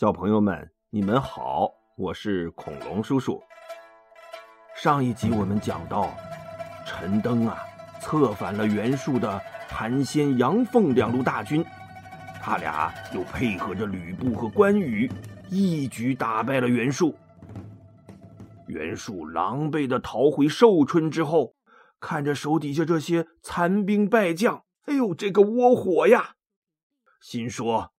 小朋友们，你们好，我是恐龙叔叔。上一集我们讲到，陈登啊策反了袁术的韩先、杨凤两路大军，他俩又配合着吕布和关羽，一举打败了袁术。袁术狼狈的逃回寿春之后，看着手底下这些残兵败将，哎呦，这个窝火呀！心说。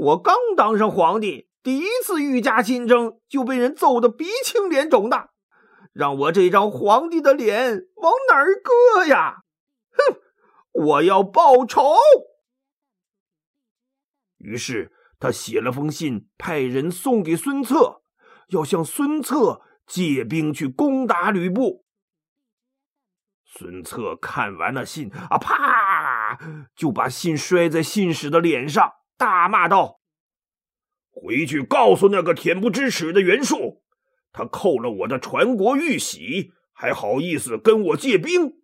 我刚当上皇帝，第一次御驾亲征就被人揍得鼻青脸肿的，让我这张皇帝的脸往哪儿搁呀？哼，我要报仇！于是他写了封信，派人送给孙策，要向孙策借兵去攻打吕布。孙策看完了信，啊，啪，就把信摔在信使的脸上。大骂道：“回去告诉那个恬不知耻的袁术，他扣了我的传国玉玺，还好意思跟我借兵？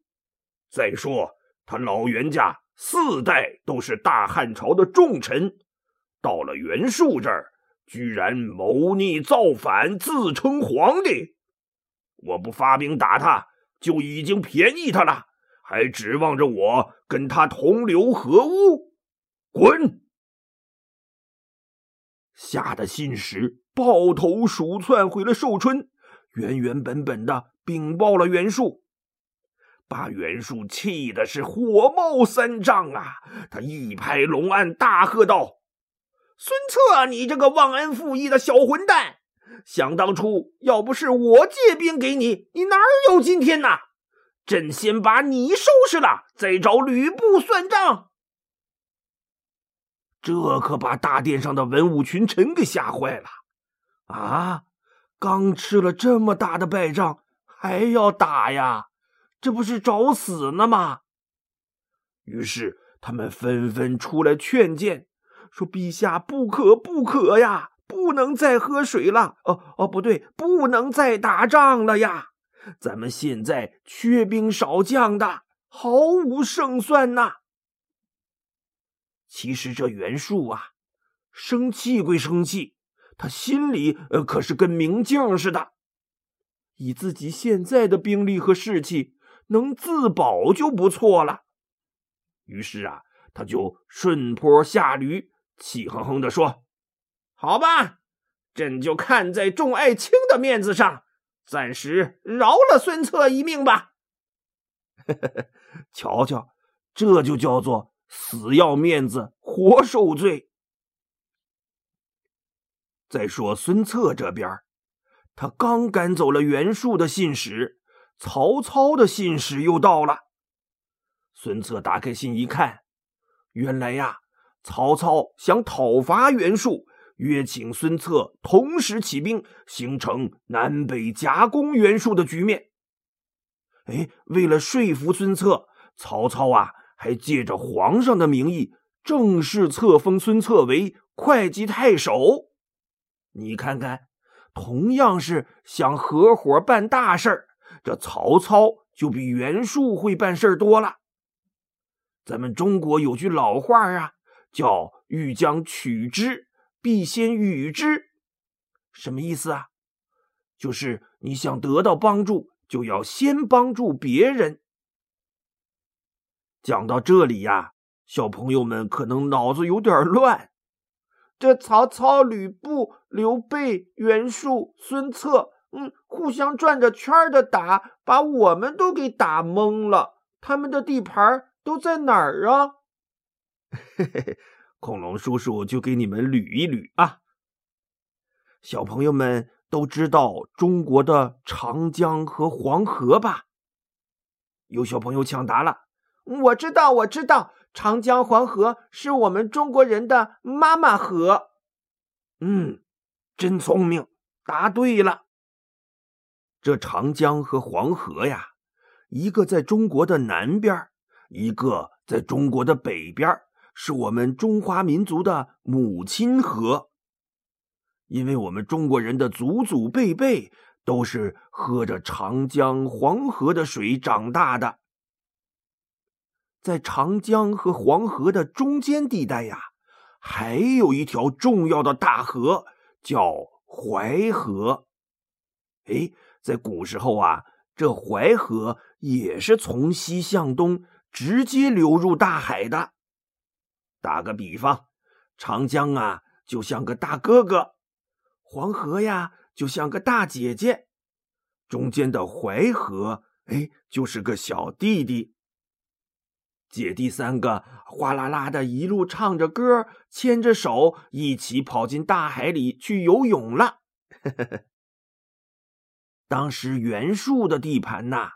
再说他老袁家四代都是大汉朝的重臣，到了袁术这儿，居然谋逆造反，自称皇帝。我不发兵打他，就已经便宜他了，还指望着我跟他同流合污？滚！”吓得信使抱头鼠窜回了寿春，原原本本的禀报了袁术，把袁术气的是火冒三丈啊！他一拍龙案，大喝道：“孙策，你这个忘恩负义的小混蛋！想当初要不是我借兵给你，你哪有今天呐？朕先把你收拾了，再找吕布算账。”这可把大殿上的文武群臣给吓坏了，啊！刚吃了这么大的败仗，还要打呀？这不是找死呢吗？于是他们纷纷出来劝谏，说：“陛下不可不可呀，不能再喝水了。哦哦，不对，不能再打仗了呀！咱们现在缺兵少将的，毫无胜算呐。”其实这袁术啊，生气归生气，他心里呃可是跟明镜似的。以自己现在的兵力和士气，能自保就不错了。于是啊，他就顺坡下驴，气哼哼的说：“好吧，朕就看在众爱卿的面子上，暂时饶了孙策一命吧。”呵呵呵瞧瞧，这就叫做。死要面子活受罪。再说孙策这边，他刚赶走了袁术的信使，曹操的信使又到了。孙策打开信一看，原来呀，曹操想讨伐袁术，约请孙策同时起兵，形成南北夹攻袁术的局面。哎，为了说服孙策，曹操啊。还借着皇上的名义，正式册封孙策为会稽太守。你看看，同样是想合伙办大事儿，这曹操就比袁术会办事儿多了。咱们中国有句老话啊，叫“欲将取之，必先予之”，什么意思啊？就是你想得到帮助，就要先帮助别人。讲到这里呀，小朋友们可能脑子有点乱。这曹操、吕布、刘备、袁术、孙策，嗯，互相转着圈的打，把我们都给打懵了。他们的地盘都在哪儿啊？嘿嘿嘿，恐龙叔叔就给你们捋一捋啊。小朋友们都知道中国的长江和黄河吧？有小朋友抢答了。我知道，我知道，长江、黄河是我们中国人的妈妈河。嗯，真聪明，答对了。这长江和黄河呀，一个在中国的南边，一个在中国的北边，是我们中华民族的母亲河。因为我们中国人的祖祖辈辈都是喝着长江、黄河的水长大的。在长江和黄河的中间地带呀，还有一条重要的大河，叫淮河。哎，在古时候啊，这淮河也是从西向东直接流入大海的。打个比方，长江啊，就像个大哥哥；黄河呀，就像个大姐姐；中间的淮河，哎，就是个小弟弟。姐弟三个哗啦啦的一路唱着歌，牵着手，一起跑进大海里去游泳了。当时袁术的地盘呐，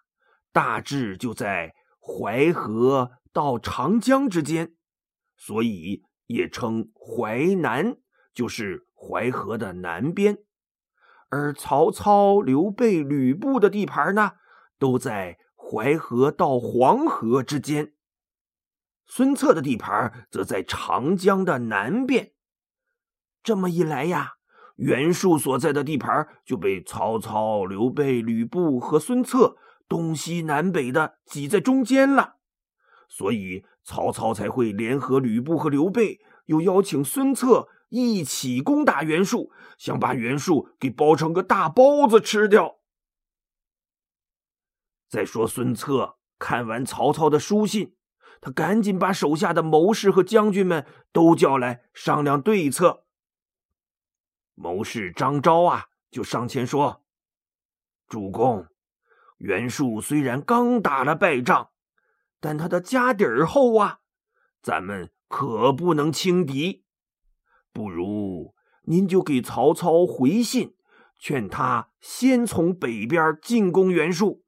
大致就在淮河到长江之间，所以也称淮南，就是淮河的南边。而曹操、刘备、吕布的地盘呢，都在淮河到黄河之间。孙策的地盘则在长江的南边。这么一来呀，袁术所在的地盘就被曹操、刘备、吕布和孙策东西南北的挤在中间了。所以曹操才会联合吕布和刘备，又邀请孙策一起攻打袁术，想把袁术给包成个大包子吃掉。再说孙策看完曹操的书信。他赶紧把手下的谋士和将军们都叫来商量对策。谋士张昭啊，就上前说：“主公，袁术虽然刚打了败仗，但他的家底儿厚啊，咱们可不能轻敌。不如您就给曹操回信，劝他先从北边进攻袁术，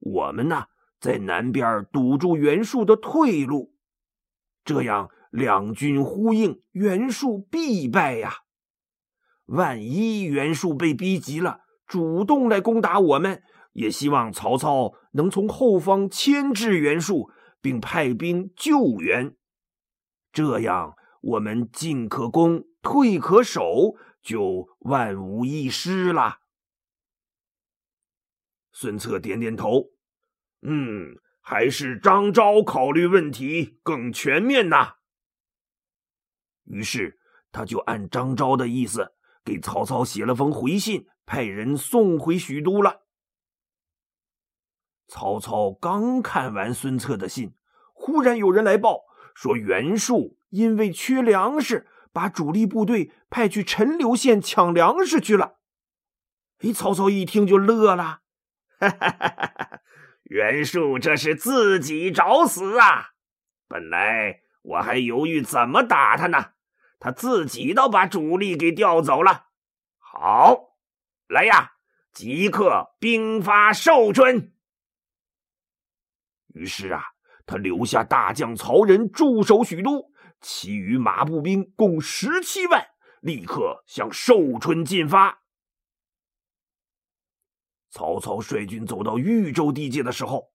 我们呢？”在南边堵住袁术的退路，这样两军呼应，袁术必败呀！万一袁术被逼急了，主动来攻打我们，也希望曹操能从后方牵制袁术，并派兵救援。这样我们进可攻，退可守，就万无一失了。孙策点点头。嗯，还是张昭考虑问题更全面呐。于是他就按张昭的意思，给曹操写了封回信，派人送回许都了。曹操刚看完孙策的信，忽然有人来报说，袁术因为缺粮食，把主力部队派去陈留县抢粮食去了。哎，曹操一听就乐了，哈哈哈哈！袁术这是自己找死啊！本来我还犹豫怎么打他呢，他自己倒把主力给调走了。好，来呀，即刻兵发寿春。于是啊，他留下大将曹仁驻守许都，其余马步兵共十七万，立刻向寿春进发。曹操率军走到豫州地界的时候，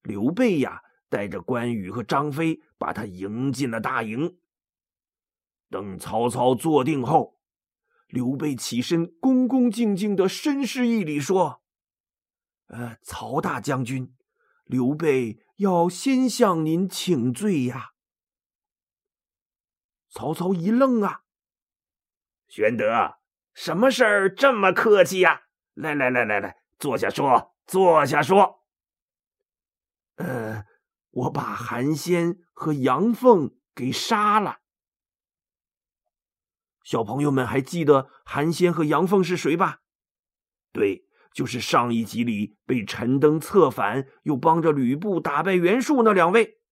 刘备呀带着关羽和张飞把他迎进了大营。等曹操坐定后，刘备起身，恭恭敬敬的深施一礼，说：“呃，曹大将军，刘备要先向您请罪呀。”曹操一愣啊，玄德，什么事儿这么客气呀？来来来来来。坐下说，坐下说。呃，我把韩先和杨凤给杀了。小朋友们还记得韩先和杨凤是谁吧？对，就是上一集里被陈登策反，又帮着吕布打败袁术那两位。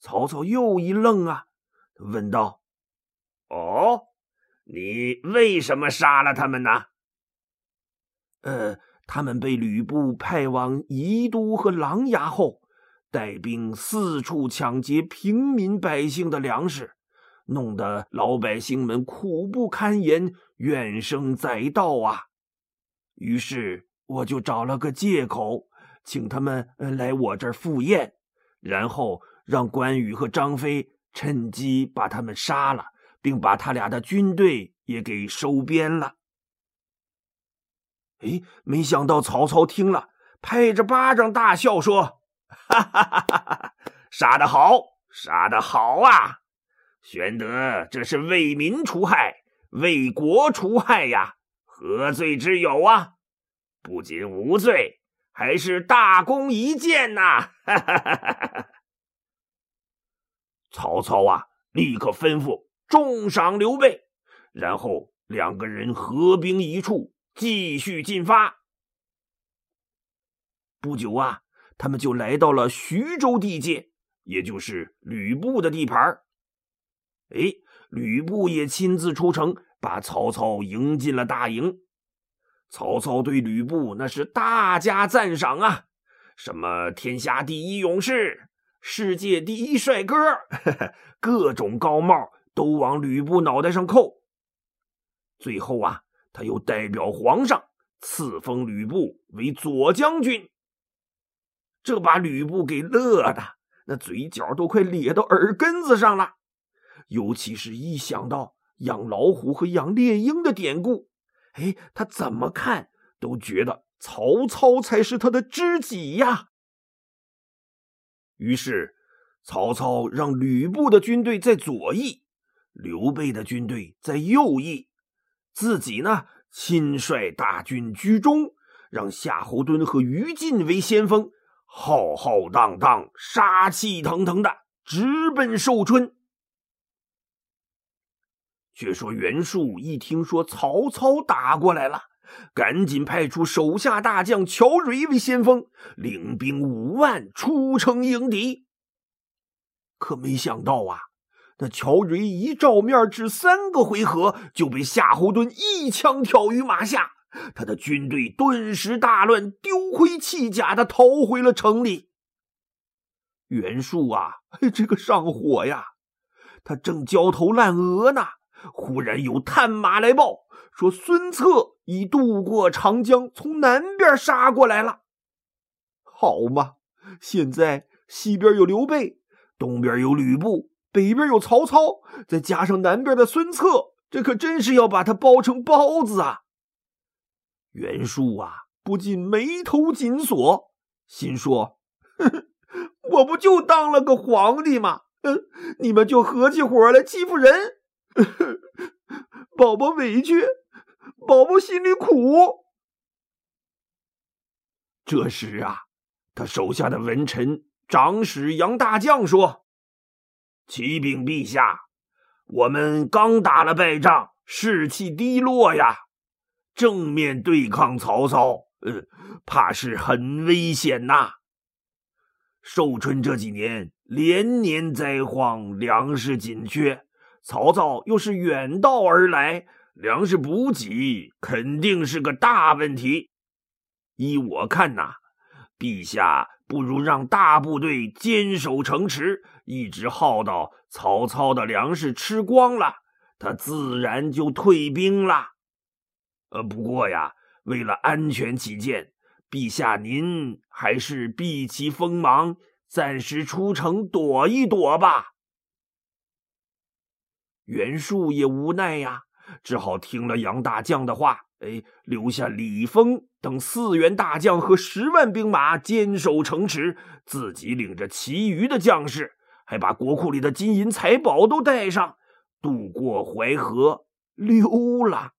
曹操又一愣啊，问道：“哦，你为什么杀了他们呢？”呃，他们被吕布派往宜都和琅琊后，带兵四处抢劫平民百姓的粮食，弄得老百姓们苦不堪言，怨声载道啊。于是我就找了个借口，请他们来我这儿赴宴，然后让关羽和张飞趁机把他们杀了，并把他俩的军队也给收编了。哎，没想到曹操听了，拍着巴掌大笑说：“哈哈哈哈哈！杀得好，杀得好啊！玄德这是为民除害，为国除害呀，何罪之有啊？不仅无罪，还是大功一件呐！啊！”哈哈哈哈曹操啊，立刻吩咐重赏刘备，然后两个人合兵一处，继续进发。不久啊，他们就来到了徐州地界，也就是吕布的地盘。哎，吕布也亲自出城，把曹操迎进了大营。曹操对吕布那是大加赞赏啊，什么天下第一勇士、世界第一帅哥，各种高帽都往吕布脑袋上扣。最后啊，他又代表皇上赐封吕布为左将军。这把吕布给乐的，那嘴角都快咧到耳根子上了。尤其是一想到养老虎和养猎鹰的典故，哎，他怎么看都觉得曹操才是他的知己呀。于是，曹操让吕布的军队在左翼，刘备的军队在右翼，自己呢亲率大军居中，让夏侯惇和于禁为先锋。浩浩荡荡、杀气腾腾的直奔寿春。却说袁术一听说曹操打过来了，赶紧派出手下大将乔蕤为先锋，领兵五万出城迎敌。可没想到啊，那乔蕤一照面，只三个回合就被夏侯惇一枪挑于马下。他的军队顿时大乱，丢盔弃甲的逃回了城里。袁术啊，这个上火呀！他正焦头烂额呢，忽然有探马来报说，孙策已渡过长江，从南边杀过来了。好嘛，现在西边有刘备，东边有吕布，北边有曹操，再加上南边的孙策，这可真是要把他包成包子啊！袁术啊，不禁眉头紧锁，心说：“我不就当了个皇帝吗？嗯，你们就合起伙来欺负人，宝宝委屈，宝宝心里苦。”这时啊，他手下的文臣长史杨大将说：“启禀陛下，我们刚打了败仗，士气低落呀。”正面对抗曹操，呃，怕是很危险呐。寿春这几年连年灾荒，粮食紧缺，曹操又是远道而来，粮食补给肯定是个大问题。依我看呐，陛下不如让大部队坚守城池，一直耗到曹操的粮食吃光了，他自然就退兵了。呃，不过呀，为了安全起见，陛下您还是避其锋芒，暂时出城躲一躲吧。袁术也无奈呀，只好听了杨大将的话，哎，留下李丰等四员大将和十万兵马坚守城池，自己领着其余的将士，还把国库里的金银财宝都带上，渡过淮河，溜了。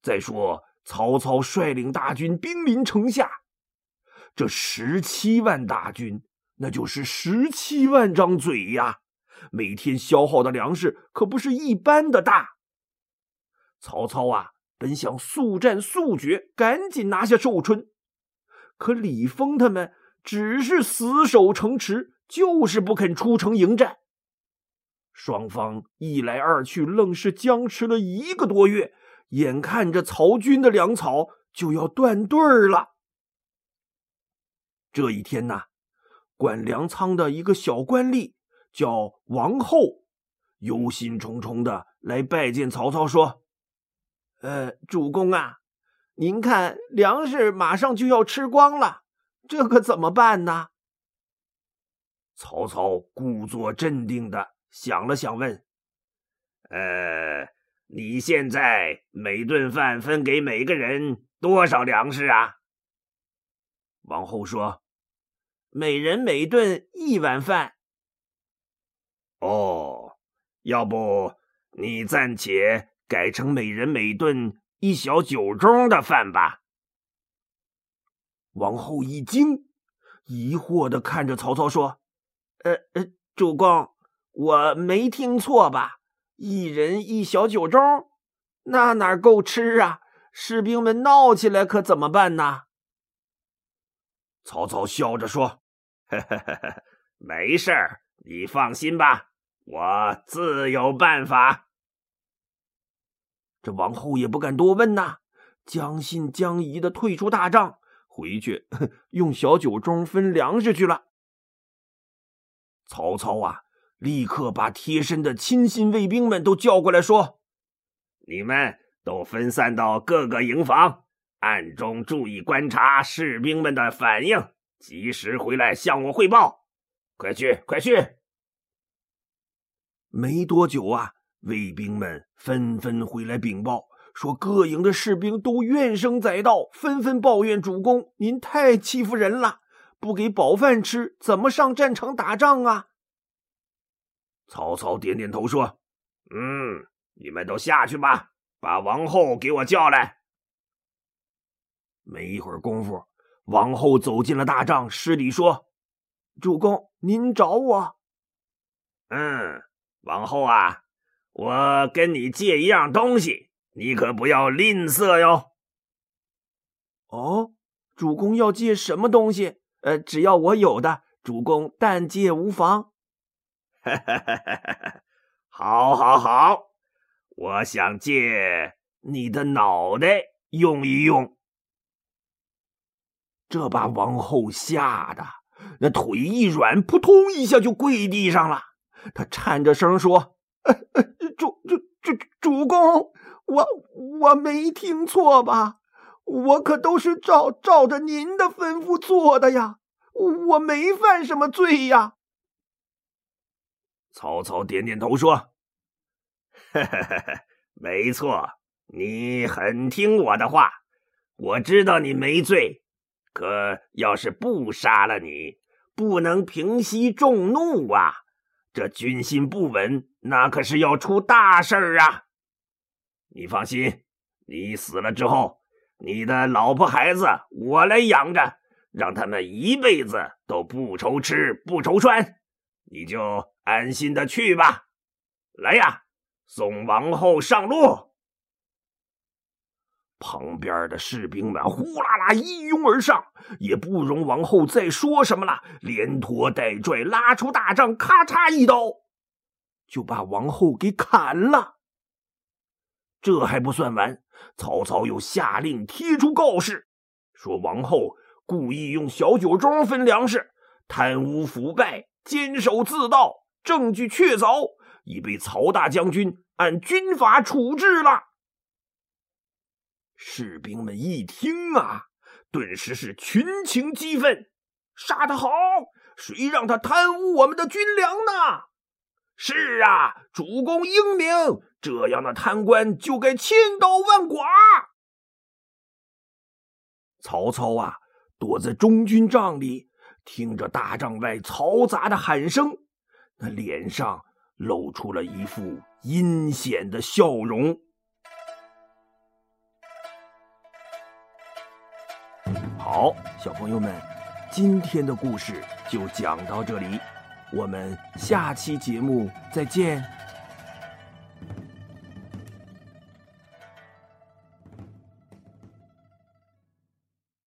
再说，曹操率领大军兵临城下，这十七万大军，那就是十七万张嘴呀！每天消耗的粮食可不是一般的大。曹操啊，本想速战速决，赶紧拿下寿春，可李丰他们只是死守城池，就是不肯出城迎战。双方一来二去，愣是僵持了一个多月。眼看着曹军的粮草就要断队儿了，这一天呐，管粮仓的一个小官吏叫王后，忧心忡忡的来拜见曹操，说：“呃，主公啊，您看粮食马上就要吃光了，这可怎么办呢？”曹操故作镇定的想了想，问：“呃。”你现在每顿饭分给每个人多少粮食啊？王后说：“每人每顿一碗饭。”哦，要不你暂且改成每人每顿一小酒盅的饭吧。王后一惊，疑惑的看着曹操说：“呃呃，主公，我没听错吧？一人一小酒盅，那哪够吃啊？士兵们闹起来可怎么办呢？”曹操笑着说：“ 没事儿，你放心吧，我自有办法。”这王后也不敢多问呐，将信将疑的退出大帐。回去用小酒盅分粮食去了。曹操啊，立刻把贴身的亲信卫兵们都叫过来，说：“你们都分散到各个营房，暗中注意观察士兵们的反应，及时回来向我汇报。快去，快去！”没多久啊，卫兵们纷纷回来禀报。说各营的士兵都怨声载道，纷纷抱怨主公：“您太欺负人了，不给饱饭吃，怎么上战场打仗啊？”曹操点点头说：“嗯，你们都下去吧，把王后给我叫来。”没一会儿功夫，王后走进了大帐，施礼说：“主公，您找我？”“嗯，王后啊，我跟你借一样东西。”你可不要吝啬哟！哦，主公要借什么东西？呃，只要我有的，主公但借无妨。哈哈哈哈哈！好，好，好！我想借你的脑袋用一用。这把王后吓得那腿一软，扑通一下就跪地上了。他颤着声说：“主 主主主公。”我我没听错吧？我可都是照照着您的吩咐做的呀，我没犯什么罪呀。曹操点点头说：“没错，你很听我的话。我知道你没罪，可要是不杀了你，不能平息众怒啊！这军心不稳，那可是要出大事儿啊！”你放心，你死了之后，你的老婆孩子我来养着，让他们一辈子都不愁吃不愁穿，你就安心的去吧。来呀，送王后上路。旁边的士兵们呼啦啦一拥而上，也不容王后再说什么了，连拖带拽拉出大帐，咔嚓一刀，就把王后给砍了。这还不算完，曹操又下令贴出告示，说王后故意用小酒盅分粮食，贪污腐败，监守自盗，证据确凿，已被曹大将军按军法处置了。士兵们一听啊，顿时是群情激愤，杀得好！谁让他贪污我们的军粮呢？是啊，主公英明。这样的贪官就该千刀万剐。曹操啊，躲在中军帐里，听着大帐外嘈杂的喊声，那脸上露出了一副阴险的笑容。好，小朋友们，今天的故事就讲到这里，我们下期节目再见。